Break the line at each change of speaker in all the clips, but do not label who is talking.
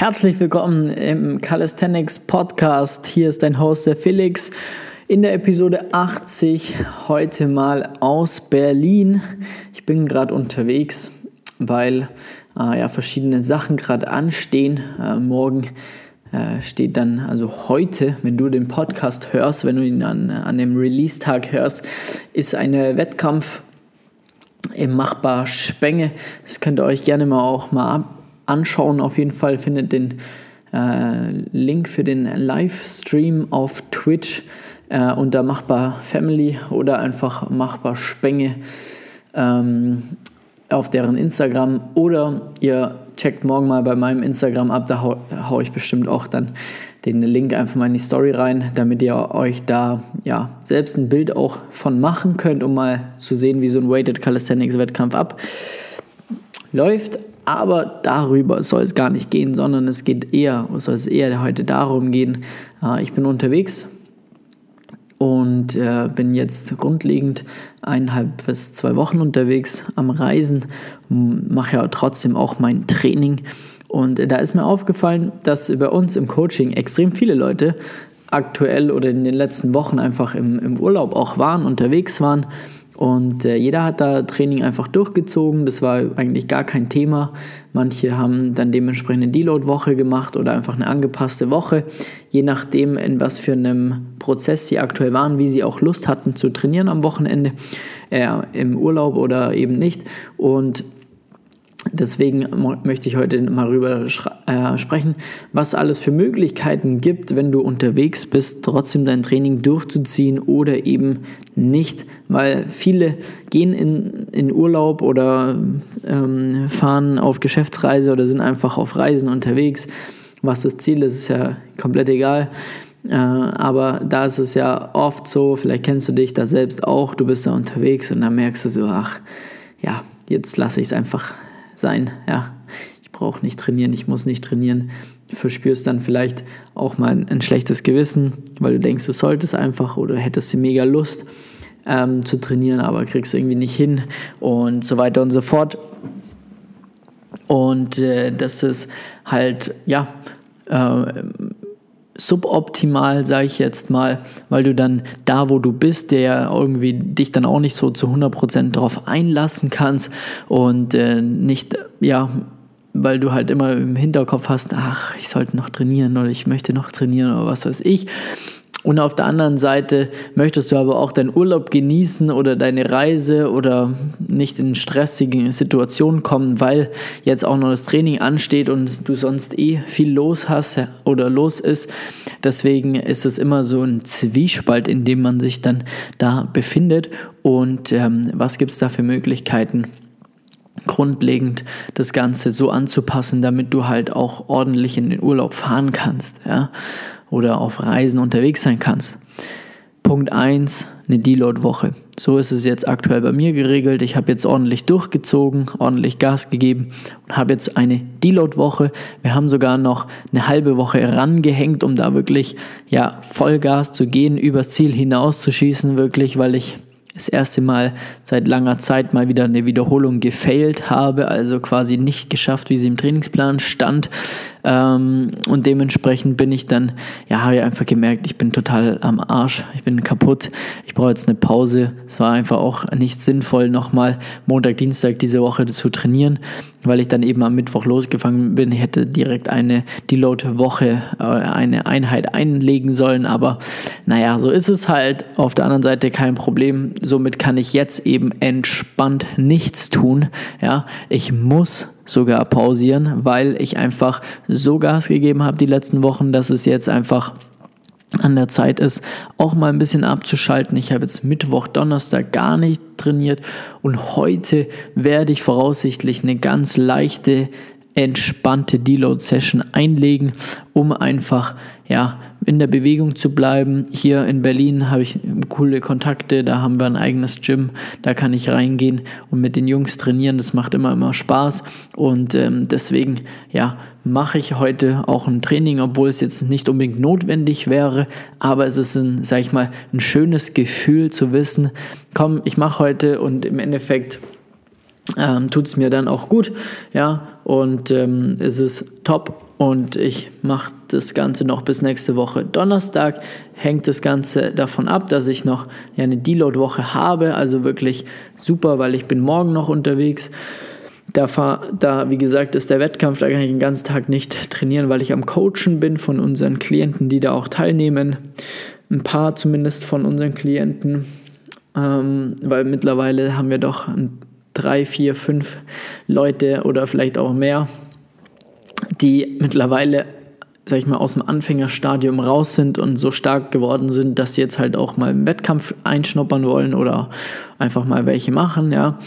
Herzlich willkommen im Calisthenics Podcast. Hier ist dein Host, der Felix. In der Episode 80 heute mal aus Berlin. Ich bin gerade unterwegs, weil äh, ja, verschiedene Sachen gerade anstehen. Äh, morgen äh, steht dann, also heute, wenn du den Podcast hörst, wenn du ihn an, an dem Release-Tag hörst, ist ein Wettkampf im Machbar Spenge. Das könnt ihr euch gerne mal auch mal ab anschauen. Auf jeden Fall findet den äh, Link für den Livestream auf Twitch äh, unter Machbar Family oder einfach Machbar Spenge ähm, auf deren Instagram oder ihr checkt morgen mal bei meinem Instagram ab, da hau, hau ich bestimmt auch dann den Link einfach mal in die Story rein, damit ihr euch da ja selbst ein Bild auch von machen könnt, um mal zu sehen, wie so ein Weighted Calisthenics Wettkampf abläuft. Aber darüber soll es gar nicht gehen, sondern es geht eher, soll es eher heute darum gehen. Äh, ich bin unterwegs und äh, bin jetzt grundlegend eineinhalb bis zwei Wochen unterwegs am Reisen, mache ja trotzdem auch mein Training. Und da ist mir aufgefallen, dass bei uns im Coaching extrem viele Leute aktuell oder in den letzten Wochen einfach im, im Urlaub auch waren, unterwegs waren und äh, jeder hat da Training einfach durchgezogen. Das war eigentlich gar kein Thema. Manche haben dann dementsprechend eine Deload-Woche gemacht oder einfach eine angepasste Woche. Je nachdem, in was für einem Prozess sie aktuell waren, wie sie auch Lust hatten zu trainieren am Wochenende, äh, im Urlaub oder eben nicht. Und Deswegen möchte ich heute mal darüber äh, sprechen, was alles für Möglichkeiten gibt, wenn du unterwegs bist, trotzdem dein Training durchzuziehen oder eben nicht, weil viele gehen in, in Urlaub oder ähm, fahren auf Geschäftsreise oder sind einfach auf Reisen unterwegs. Was das Ziel ist, ist ja komplett egal. Äh, aber da ist es ja oft so, vielleicht kennst du dich da selbst auch, du bist da unterwegs und dann merkst du so, ach ja, jetzt lasse ich es einfach sein. Ja, brauche nicht trainieren, ich muss nicht trainieren. Du verspürst dann vielleicht auch mal ein, schlechtes Gewissen, weil du denkst, du solltest einfach oder hättest mega Lust ähm, zu trainieren, aber kriegst irgendwie nicht hin und so weiter und so fort. Und äh, das ist halt, ja, äh, suboptimal, sage ich jetzt mal, weil du dann da, wo du bist, der irgendwie dich dann auch nicht so zu 100% darauf einlassen kannst und äh, nicht, ja, weil du halt immer im Hinterkopf hast, ach, ich sollte noch trainieren oder ich möchte noch trainieren oder was weiß ich. Und auf der anderen Seite möchtest du aber auch deinen Urlaub genießen oder deine Reise oder nicht in stressige Situationen kommen, weil jetzt auch noch das Training ansteht und du sonst eh viel los hast oder los ist. Deswegen ist es immer so ein Zwiespalt, in dem man sich dann da befindet. Und ähm, was gibt es da für Möglichkeiten? Grundlegend das Ganze so anzupassen, damit du halt auch ordentlich in den Urlaub fahren kannst. Ja? oder auf Reisen unterwegs sein kannst. Punkt 1, eine Deload-Woche. So ist es jetzt aktuell bei mir geregelt. Ich habe jetzt ordentlich durchgezogen, ordentlich Gas gegeben und habe jetzt eine Deload-Woche. Wir haben sogar noch eine halbe Woche rangehängt, um da wirklich ja, Vollgas zu gehen, übers Ziel hinaus zu schießen, wirklich, weil ich das erste Mal seit langer Zeit mal wieder eine Wiederholung gefailt habe, also quasi nicht geschafft, wie sie im Trainingsplan stand. Ähm, und dementsprechend bin ich dann, ja, habe ich einfach gemerkt, ich bin total am Arsch, ich bin kaputt, ich brauche jetzt eine Pause. Es war einfach auch nicht sinnvoll, nochmal Montag, Dienstag diese Woche zu trainieren, weil ich dann eben am Mittwoch losgefangen bin. Ich hätte direkt eine Deload-Woche, äh, eine Einheit einlegen sollen, aber naja, so ist es halt. Auf der anderen Seite kein Problem. Somit kann ich jetzt eben entspannt nichts tun. Ja, ich muss sogar pausieren, weil ich einfach so Gas gegeben habe die letzten Wochen, dass es jetzt einfach an der Zeit ist, auch mal ein bisschen abzuschalten. Ich habe jetzt Mittwoch, Donnerstag gar nicht trainiert und heute werde ich voraussichtlich eine ganz leichte, entspannte Deload-Session einlegen, um einfach ja, in der Bewegung zu bleiben. Hier in Berlin habe ich coole Kontakte, da haben wir ein eigenes Gym, da kann ich reingehen und mit den Jungs trainieren. Das macht immer, immer Spaß und ähm, deswegen, ja, mache ich heute auch ein Training, obwohl es jetzt nicht unbedingt notwendig wäre, aber es ist ein, sag ich mal, ein schönes Gefühl zu wissen, komm, ich mache heute und im Endeffekt ähm, tut es mir dann auch gut, ja, und ähm, es ist top und ich mache das Ganze noch bis nächste Woche Donnerstag. Hängt das Ganze davon ab, dass ich noch eine Deload-Woche habe. Also wirklich super, weil ich bin morgen noch unterwegs. Da, da, wie gesagt, ist der Wettkampf, da kann ich den ganzen Tag nicht trainieren, weil ich am Coachen bin von unseren Klienten, die da auch teilnehmen. Ein paar zumindest von unseren Klienten, ähm, weil mittlerweile haben wir doch drei, vier, fünf Leute oder vielleicht auch mehr, die mittlerweile sag ich mal, aus dem Anfängerstadium raus sind und so stark geworden sind, dass sie jetzt halt auch mal im Wettkampf einschnuppern wollen oder einfach mal welche machen, ja.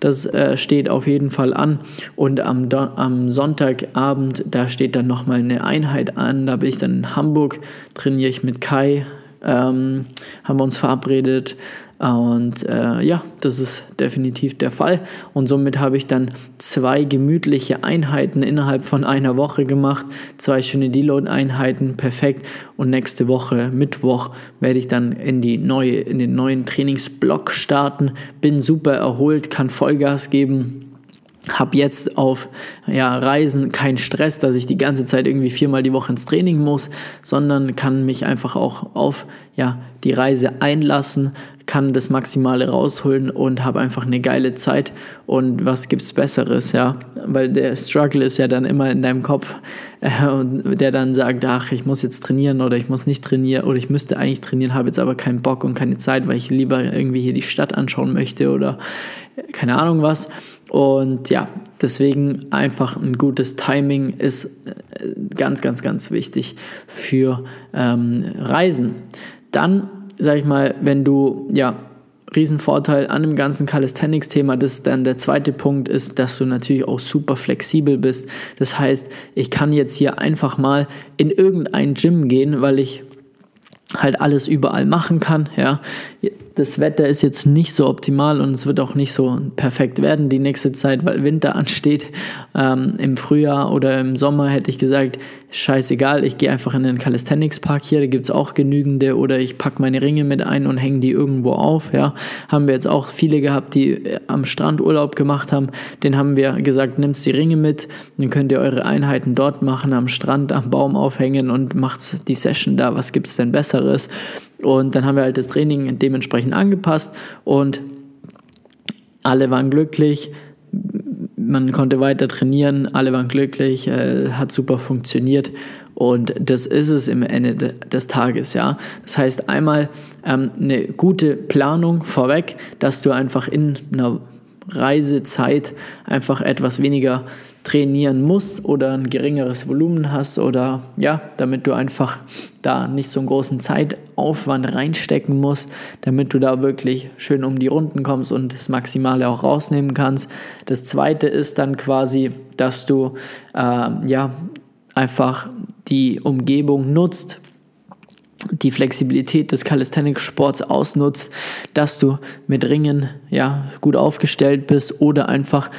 Das äh, steht auf jeden Fall an. Und am, am Sonntagabend, da steht dann nochmal eine Einheit an. Da bin ich dann in Hamburg, trainiere ich mit Kai, ähm, haben wir uns verabredet. Und äh, ja, das ist definitiv der Fall. Und somit habe ich dann zwei gemütliche Einheiten innerhalb von einer Woche gemacht. Zwei schöne Deload-Einheiten, perfekt. Und nächste Woche, Mittwoch, werde ich dann in, die neue, in den neuen Trainingsblock starten. Bin super erholt, kann Vollgas geben habe jetzt auf ja, Reisen keinen Stress, dass ich die ganze Zeit irgendwie viermal die Woche ins Training muss, sondern kann mich einfach auch auf ja, die Reise einlassen, kann das Maximale rausholen und habe einfach eine geile Zeit. Und was gibt es Besseres, ja? Weil der Struggle ist ja dann immer in deinem Kopf, äh, der dann sagt, ach, ich muss jetzt trainieren oder ich muss nicht trainieren oder ich müsste eigentlich trainieren, habe jetzt aber keinen Bock und keine Zeit, weil ich lieber irgendwie hier die Stadt anschauen möchte oder keine Ahnung was. Und ja, deswegen einfach ein gutes Timing ist äh, ganz, ganz, ganz wichtig für ähm, Reisen. Dann, sag ich mal, wenn du, ja, Riesenvorteil an dem ganzen Calisthenics-Thema, das dann der zweite Punkt ist, dass du natürlich auch super flexibel bist. Das heißt, ich kann jetzt hier einfach mal in irgendein Gym gehen, weil ich halt alles überall machen kann. Ja, das Wetter ist jetzt nicht so optimal und es wird auch nicht so perfekt werden die nächste Zeit, weil Winter ansteht. Ähm, Im Frühjahr oder im Sommer hätte ich gesagt, scheißegal, ich gehe einfach in den Calisthenics Park hier, da gibt es auch genügende oder ich packe meine Ringe mit ein und hänge die irgendwo auf. Ja. Haben wir jetzt auch viele gehabt, die äh, am Strand Urlaub gemacht haben. Den haben wir gesagt, nimmt die Ringe mit, dann könnt ihr eure Einheiten dort machen, am Strand, am Baum aufhängen und macht die Session da. Was gibt es denn Besseres? Und dann haben wir halt das Training dementsprechend angepasst und alle waren glücklich. Man konnte weiter trainieren, alle waren glücklich, äh, hat super funktioniert und das ist es im Ende des Tages, ja. Das heißt einmal ähm, eine gute Planung vorweg, dass du einfach in einer Reisezeit einfach etwas weniger trainieren musst oder ein geringeres Volumen hast oder ja, damit du einfach da nicht so einen großen Zeitaufwand reinstecken musst, damit du da wirklich schön um die Runden kommst und das Maximale auch rausnehmen kannst. Das zweite ist dann quasi, dass du äh, ja einfach die Umgebung nutzt, die Flexibilität des Calisthenics-Sports ausnutzt, dass du mit Ringen ja, gut aufgestellt bist oder einfach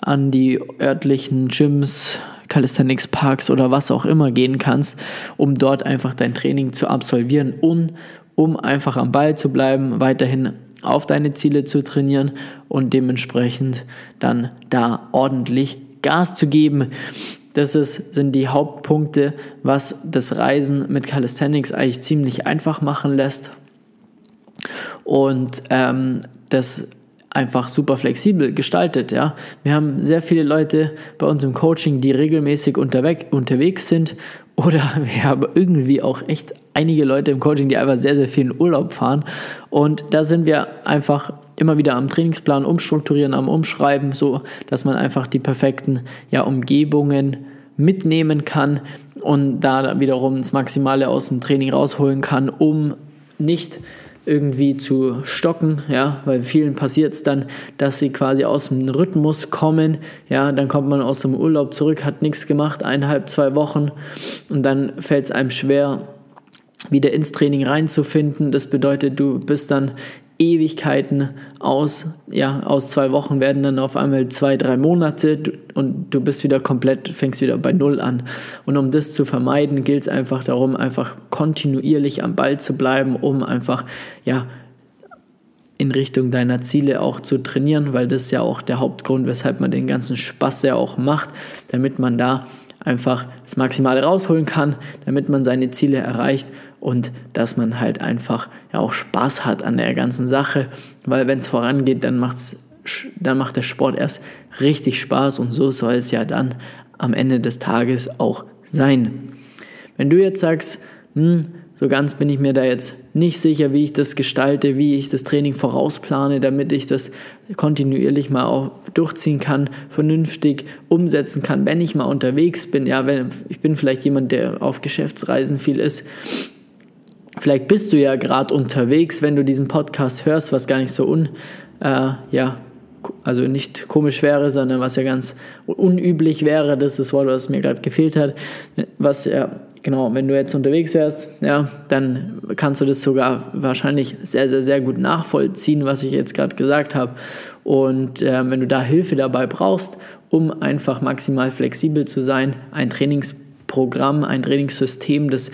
an die örtlichen Gyms, Calisthenics Parks oder was auch immer gehen kannst, um dort einfach dein Training zu absolvieren und um einfach am Ball zu bleiben, weiterhin auf deine Ziele zu trainieren und dementsprechend dann da ordentlich Gas zu geben. Das ist, sind die Hauptpunkte, was das Reisen mit Calisthenics eigentlich ziemlich einfach machen lässt. Und ähm, das einfach super flexibel gestaltet. Ja? Wir haben sehr viele Leute bei uns im Coaching, die regelmäßig unterweg, unterwegs sind oder wir haben irgendwie auch echt einige Leute im Coaching, die einfach sehr, sehr viel in Urlaub fahren. Und da sind wir einfach immer wieder am Trainingsplan umstrukturieren, am Umschreiben, so dass man einfach die perfekten ja, Umgebungen mitnehmen kann und da wiederum das Maximale aus dem Training rausholen kann, um nicht irgendwie zu stocken, ja, weil vielen passiert es dann, dass sie quasi aus dem Rhythmus kommen, ja, dann kommt man aus dem Urlaub zurück, hat nichts gemacht, eineinhalb, zwei Wochen und dann fällt es einem schwer, wieder ins Training reinzufinden. Das bedeutet, du bist dann Ewigkeiten aus, ja, aus zwei Wochen werden dann auf einmal zwei, drei Monate und du bist wieder komplett, fängst wieder bei Null an. Und um das zu vermeiden, gilt es einfach darum, einfach kontinuierlich am Ball zu bleiben, um einfach, ja, in Richtung deiner Ziele auch zu trainieren, weil das ist ja auch der Hauptgrund, weshalb man den ganzen Spaß ja auch macht, damit man da einfach das Maximale rausholen kann, damit man seine Ziele erreicht und dass man halt einfach ja auch Spaß hat an der ganzen Sache, weil wenn es vorangeht, dann macht's dann macht der Sport erst richtig Spaß und so soll es ja dann am Ende des Tages auch sein. Wenn du jetzt sagst, hm, so ganz bin ich mir da jetzt nicht sicher, wie ich das gestalte, wie ich das Training vorausplane, damit ich das kontinuierlich mal auch durchziehen kann, vernünftig umsetzen kann, wenn ich mal unterwegs bin. Ja, wenn, ich bin vielleicht jemand, der auf Geschäftsreisen viel ist. Vielleicht bist du ja gerade unterwegs, wenn du diesen Podcast hörst, was gar nicht so un, äh, ja, also nicht komisch wäre, sondern was ja ganz unüblich wäre, das ist das Wort, was mir gerade gefehlt hat, was ja genau, wenn du jetzt unterwegs wärst, ja, dann kannst du das sogar wahrscheinlich sehr, sehr, sehr gut nachvollziehen, was ich jetzt gerade gesagt habe. Und äh, wenn du da Hilfe dabei brauchst, um einfach maximal flexibel zu sein, ein Trainingsprogramm, ein Trainingssystem, das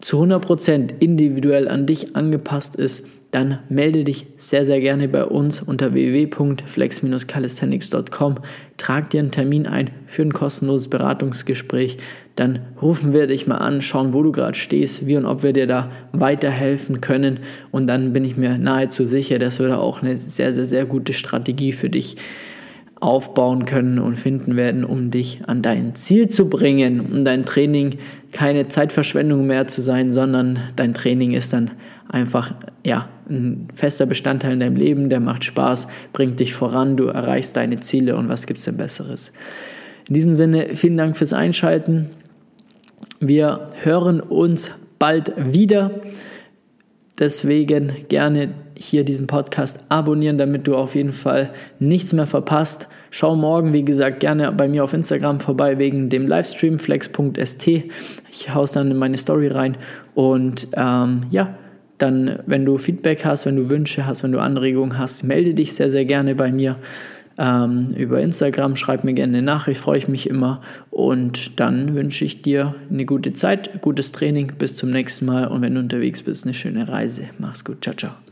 zu 100% individuell an dich angepasst ist, dann melde dich sehr, sehr gerne bei uns unter www.flex-calisthenics.com. Trag dir einen Termin ein für ein kostenloses Beratungsgespräch. Dann rufen wir dich mal an, schauen, wo du gerade stehst, wie und ob wir dir da weiterhelfen können. Und dann bin ich mir nahezu sicher, dass wir da auch eine sehr, sehr, sehr gute Strategie für dich aufbauen können und finden werden, um dich an dein Ziel zu bringen, um dein Training keine Zeitverschwendung mehr zu sein, sondern dein Training ist dann einfach ja, ein fester Bestandteil in deinem Leben, der macht Spaß, bringt dich voran, du erreichst deine Ziele und was gibt es denn Besseres? In diesem Sinne, vielen Dank fürs Einschalten. Wir hören uns bald wieder. Deswegen gerne hier diesen Podcast abonnieren, damit du auf jeden Fall nichts mehr verpasst. Schau morgen, wie gesagt, gerne bei mir auf Instagram vorbei wegen dem Livestream flex.st. Ich haue es dann in meine Story rein. Und ähm, ja, dann, wenn du Feedback hast, wenn du Wünsche hast, wenn du Anregungen hast, melde dich sehr, sehr gerne bei mir ähm, über Instagram. Schreib mir gerne eine Nachricht, freue ich mich immer. Und dann wünsche ich dir eine gute Zeit, gutes Training. Bis zum nächsten Mal. Und wenn du unterwegs bist, eine schöne Reise. Mach's gut. Ciao, ciao.